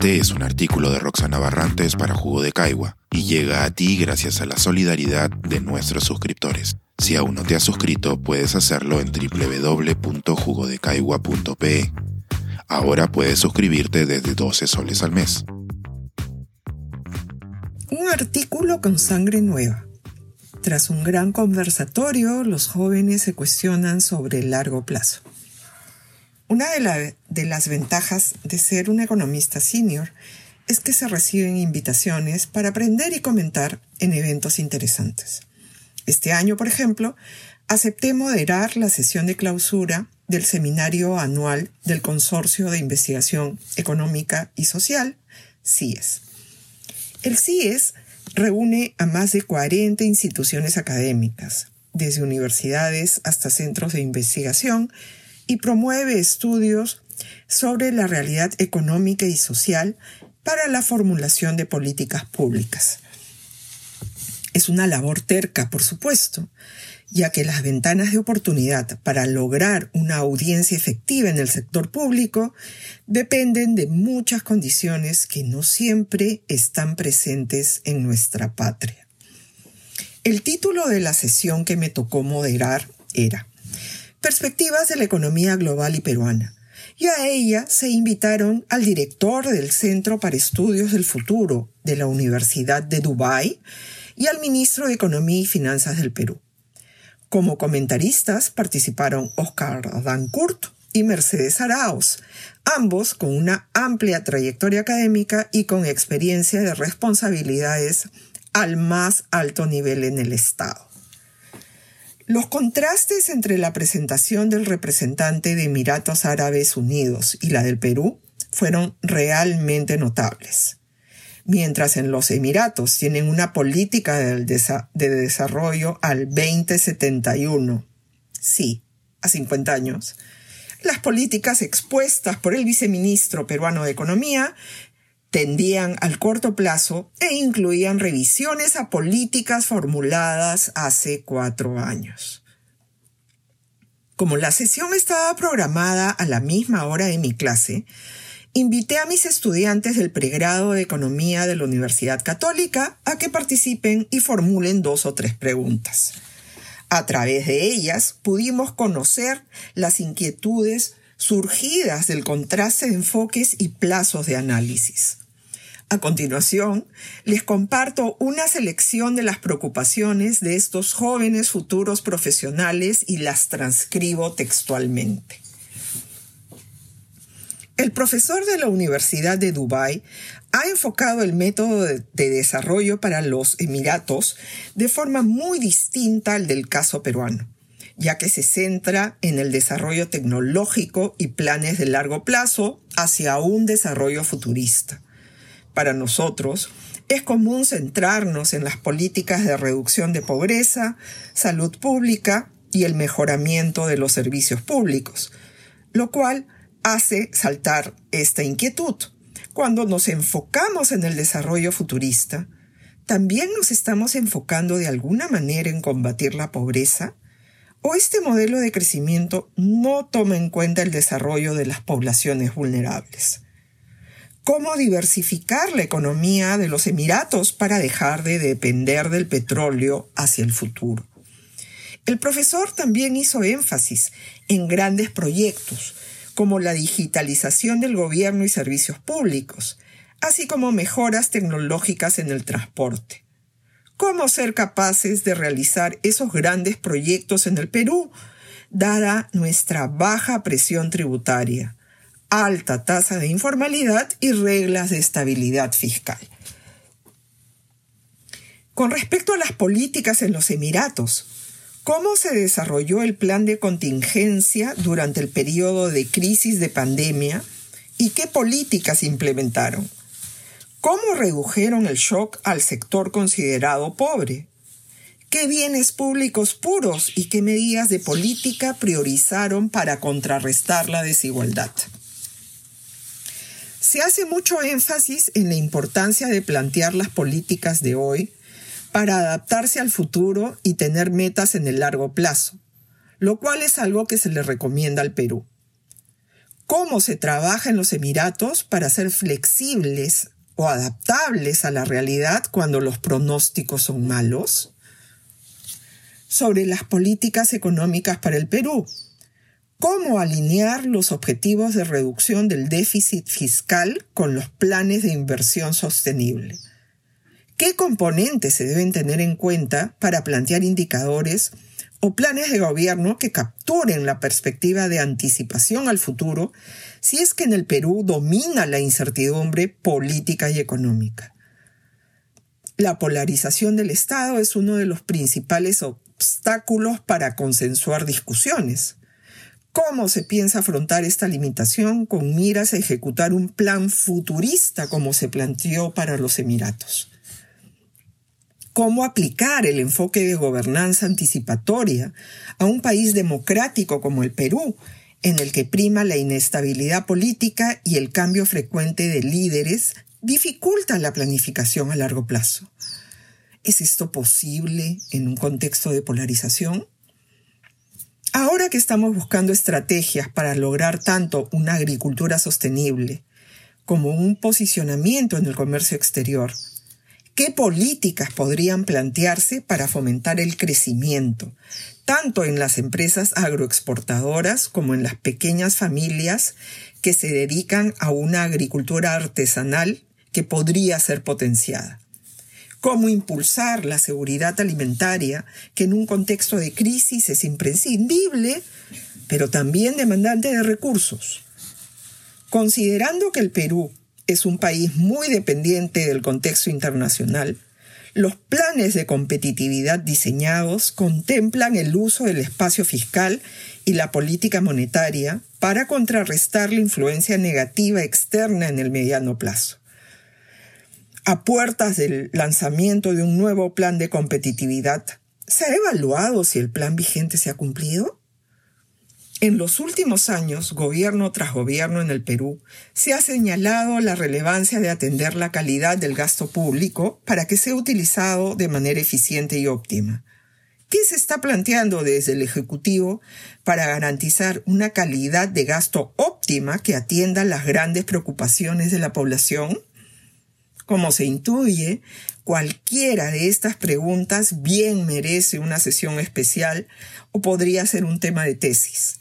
Este es un artículo de Roxana Barrantes para Jugo de Caigua y llega a ti gracias a la solidaridad de nuestros suscriptores. Si aún no te has suscrito, puedes hacerlo en www.jugodecaigua.pe. Ahora puedes suscribirte desde 12 soles al mes. Un artículo con sangre nueva. Tras un gran conversatorio, los jóvenes se cuestionan sobre el largo plazo. Una de, las ventajas de ser un economista senior es que se reciben invitaciones para aprender y comentar en eventos interesantes. Este año, por ejemplo, acepté moderar la sesión de clausura del seminario anual del Consorcio de Investigación Económica y Social, CIES. El CIES reúne a más de 40 instituciones académicas, desde universidades hasta centros de investigación, y promueve estudios sobre la realidad económica y social para la formulación de políticas públicas. Es una labor terca, por supuesto, ya que las ventanas de oportunidad para lograr una audiencia efectiva en el sector público dependen de muchas condiciones que no siempre están presentes en nuestra patria. El título de la sesión que me tocó moderar era Perspectivas de la economía global y peruana, y a ella se invitaron al director del Centro para Estudios del Futuro de la Universidad de Dubái, y al ministro de Economía y Finanzas del Perú. Como comentaristas participaron Oscar Dancourt y Mercedes Arauz, ambos con una amplia trayectoria académica y con experiencia de responsabilidades al más alto nivel en el Estado. Los contrastes entre la presentación del representante de Emiratos Árabes Unidos y la del Perú fueron realmente notables mientras en los Emiratos tienen una política de, desarrollo al 2071. Sí, a 50 años. Las políticas expuestas por el viceministro peruano de Economía tendían al corto plazo e incluían revisiones a políticas formuladas hace cuatro años. Como la sesión estaba programada a la misma hora de mi clase, invité a mis estudiantes del pregrado de Economía de la Universidad Católica a que participen y formulen dos o tres preguntas. A través de ellas pudimos conocer las inquietudes surgidas del contraste de enfoques y plazos de análisis. A continuación, les comparto una selección de las preocupaciones de estos jóvenes futuros profesionales y las transcribo textualmente. El profesor de la Universidad de Dubái ha enfocado el método de, desarrollo para los Emiratos de forma muy distinta al del caso peruano, ya que se centra en el desarrollo tecnológico y planes de largo plazo hacia un desarrollo futurista. Para nosotros, es común centrarnos en las políticas de reducción de pobreza, salud pública y el mejoramiento de los servicios públicos, lo cual hace saltar esta inquietud. Cuando nos enfocamos en el desarrollo futurista, ¿también nos estamos enfocando de alguna manera en combatir la pobreza? ¿O este modelo de crecimiento no toma en cuenta el desarrollo de las poblaciones vulnerables? ¿Cómo diversificar la economía de los Emiratos para dejar de depender del petróleo hacia el futuro? El profesor también hizo énfasis en grandes proyectos, como la digitalización del gobierno y servicios públicos, así como mejoras tecnológicas en el transporte. ¿Cómo ser capaces de realizar esos grandes proyectos en el Perú, dada nuestra baja presión tributaria, alta tasa de informalidad y reglas de estabilidad fiscal? Con respecto a las políticas en los Emiratos, ¿Cómo se desarrolló el plan de contingencia durante el periodo de crisis de pandemia y qué políticas implementaron? ¿Cómo redujeron el shock al sector considerado pobre? ¿Qué bienes públicos puros y qué medidas de política priorizaron para contrarrestar la desigualdad? Se hace mucho énfasis en la importancia de plantear las políticas de hoy para adaptarse al futuro y tener metas en el largo plazo, lo cual es algo que se le recomienda al Perú. cómo se trabaja en los Emiratos para ser flexibles o adaptables a la realidad cuando los pronósticos son malos, sobre las políticas económicas para el Perú, cómo alinear los objetivos de reducción del déficit fiscal con los planes de inversión sostenible. ¿Qué componentes se deben tener en cuenta para plantear indicadores o planes de gobierno que capturen la perspectiva de anticipación al futuro si es que en el Perú domina la incertidumbre política y económica? La polarización del Estado es uno de los principales obstáculos para consensuar discusiones. ¿Cómo se piensa afrontar esta limitación con miras a ejecutar un plan futurista como se planteó para los Emiratos? ¿Cómo aplicar el enfoque de gobernanza anticipatoria a un país democrático como el Perú, en el que prima la inestabilidad política y el cambio frecuente de líderes dificultan la planificación a largo plazo? ¿Es esto posible en un contexto de polarización? Ahora que estamos buscando estrategias para lograr tanto una agricultura sostenible como un posicionamiento en el comercio exterior, ¿qué políticas podrían plantearse para fomentar el crecimiento, tanto en las empresas agroexportadoras como en las pequeñas familias que se dedican a una agricultura artesanal que podría ser potenciada? Cómo impulsar la seguridad alimentaria, que en un contexto de crisis es imprescindible, pero también demandante de recursos. Considerando que el Perú es un país muy dependiente del contexto internacional, los planes de competitividad diseñados contemplan el uso del espacio fiscal y la política monetaria para contrarrestar la influencia negativa externa en el mediano plazo a puertas del lanzamiento de un nuevo plan de competitividad, ¿se ha evaluado si el plan vigente se ha cumplido? En los últimos años, gobierno tras gobierno en el Perú, se ha señalado la relevancia de atender la calidad del gasto público para que sea utilizado de manera eficiente y óptima. ¿Qué se está planteando desde el Ejecutivo para garantizar una calidad de gasto óptima que atienda las grandes preocupaciones de la población? Como se intuye, cualquiera de estas preguntas bien merece una sesión especial o podría ser un tema de tesis.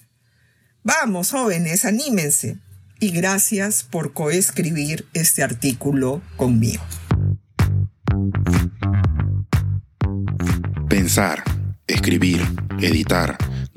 Vamos, jóvenes, anímense. Y gracias por coescribir este artículo conmigo. Pensar, escribir, editar,